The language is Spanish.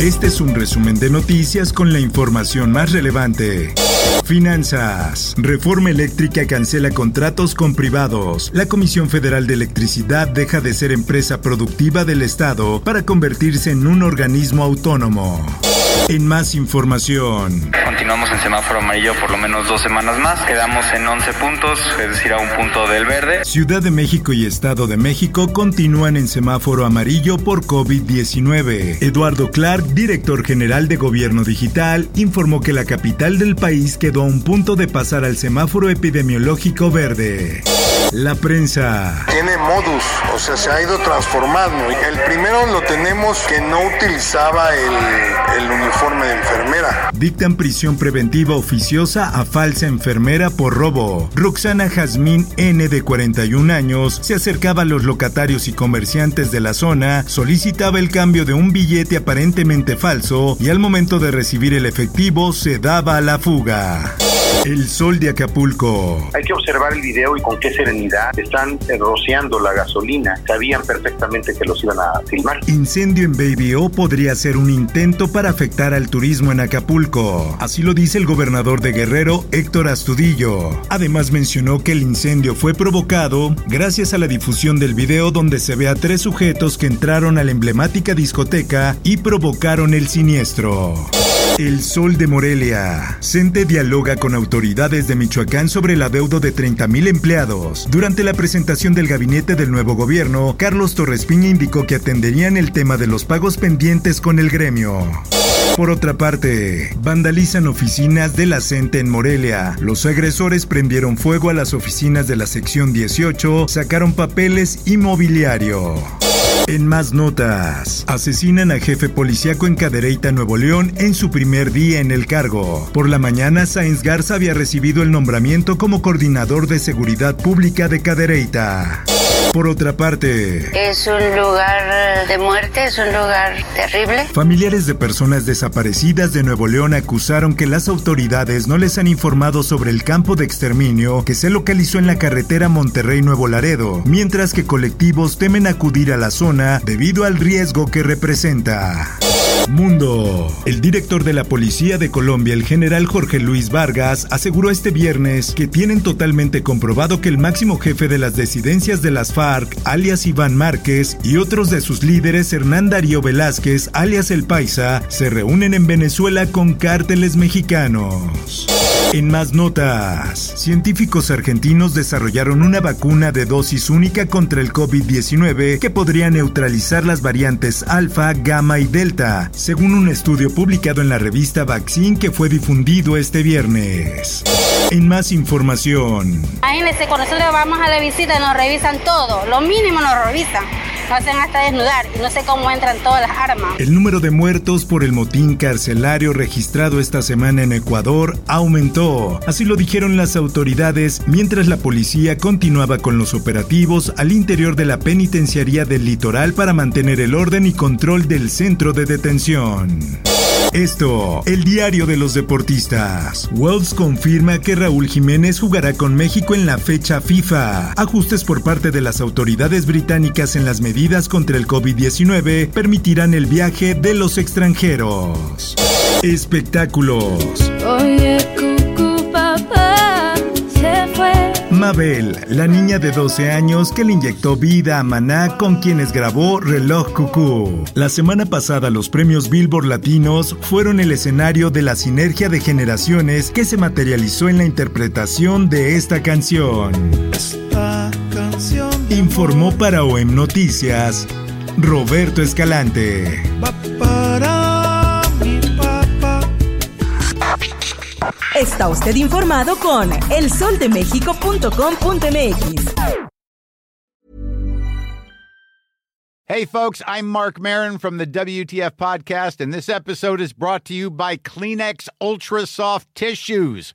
Este es un resumen de noticias con la información más relevante. Finanzas. Reforma eléctrica cancela contratos con privados. La Comisión Federal de Electricidad deja de ser empresa productiva del Estado para convertirse en un organismo autónomo. En más información. Continuamos en semáforo amarillo por lo menos dos semanas más. Quedamos en 11 puntos, es decir, a un punto del verde. Ciudad de México y Estado de México continúan en semáforo amarillo por COVID-19. Eduardo Clark, director general de Gobierno Digital, informó que la capital del país quedó a un punto de pasar al semáforo epidemiológico verde. La prensa. Tiene modus, o sea, se ha ido transformando. El primero lo tenemos que no utilizaba el, el uniforme Dictan prisión preventiva oficiosa a falsa enfermera por robo. Roxana Jazmín N de 41 años se acercaba a los locatarios y comerciantes de la zona, solicitaba el cambio de un billete aparentemente falso y al momento de recibir el efectivo se daba a la fuga. El sol de Acapulco. Hay que observar el video y con qué serenidad están rociando la gasolina. Sabían perfectamente que los iban a filmar. Incendio en Baby O podría ser un intento para afectar al turismo en Acapulco. Así lo dice el gobernador de Guerrero, Héctor Astudillo. Además mencionó que el incendio fue provocado gracias a la difusión del video donde se ve a tres sujetos que entraron a la emblemática discoteca y provocaron el siniestro. El Sol de Morelia. CENTE dialoga con autoridades de Michoacán sobre el adeudo de 30.000 empleados. Durante la presentación del gabinete del nuevo gobierno, Carlos Torres Piña indicó que atenderían el tema de los pagos pendientes con el gremio. Por otra parte, vandalizan oficinas de la CENTE en Morelia. Los agresores prendieron fuego a las oficinas de la sección 18, sacaron papeles y mobiliario. En más notas, asesinan a jefe policíaco en Cadereyta, Nuevo León, en su primer día en el cargo. Por la mañana, Sáenz Garza había recibido el nombramiento como coordinador de seguridad pública de Cadereyta. Por otra parte, Es un lugar de muerte, es un lugar terrible. familiares de personas desaparecidas de Nuevo León acusaron que las autoridades no les han informado sobre el campo de exterminio que se localizó en la carretera Monterrey-Nuevo Laredo, mientras que colectivos temen acudir a la zona debido al riesgo que representa. Mundo. El director de la Policía de Colombia, el general Jorge Luis Vargas, aseguró este viernes que tienen totalmente comprobado que el máximo jefe de las disidencias de las FARC, alias Iván Márquez, y otros de sus líderes, Hernán Darío Velázquez, alias El Paisa, se reúnen en Venezuela con cárteles mexicanos. En más notas, científicos argentinos desarrollaron una vacuna de dosis única contra el COVID-19 que podría neutralizar las variantes alfa, gamma y delta, según un estudio publicado en la revista Vaccine que fue difundido este viernes. En más información, Imagínense, cuando nosotros vamos a la visita nos revisan todo, lo mínimo nos revisan. Hasta desnudar y no sé cómo entran todas las armas. el número de muertos por el motín carcelario registrado esta semana en Ecuador aumentó. Así lo dijeron las autoridades mientras la policía continuaba con los operativos al interior de la penitenciaría del litoral para mantener el orden y control del centro de detención. Esto, el diario de los deportistas. Wells confirma que Raúl Jiménez jugará con México en la fecha FIFA. Ajustes por parte de las autoridades británicas en las medidas contra el COVID-19 permitirán el viaje de los extranjeros. Espectáculos. Mabel, la niña de 12 años que le inyectó vida a Maná con quienes grabó Reloj Cucú. La semana pasada los premios Billboard Latinos fueron el escenario de la sinergia de generaciones que se materializó en la interpretación de esta canción. Informó para OEM Noticias Roberto Escalante. Está usted informado con elsoldemexico.com.mx. Hey, folks, I'm Mark Marin from the WTF Podcast, and this episode is brought to you by Kleenex Ultra Soft Tissues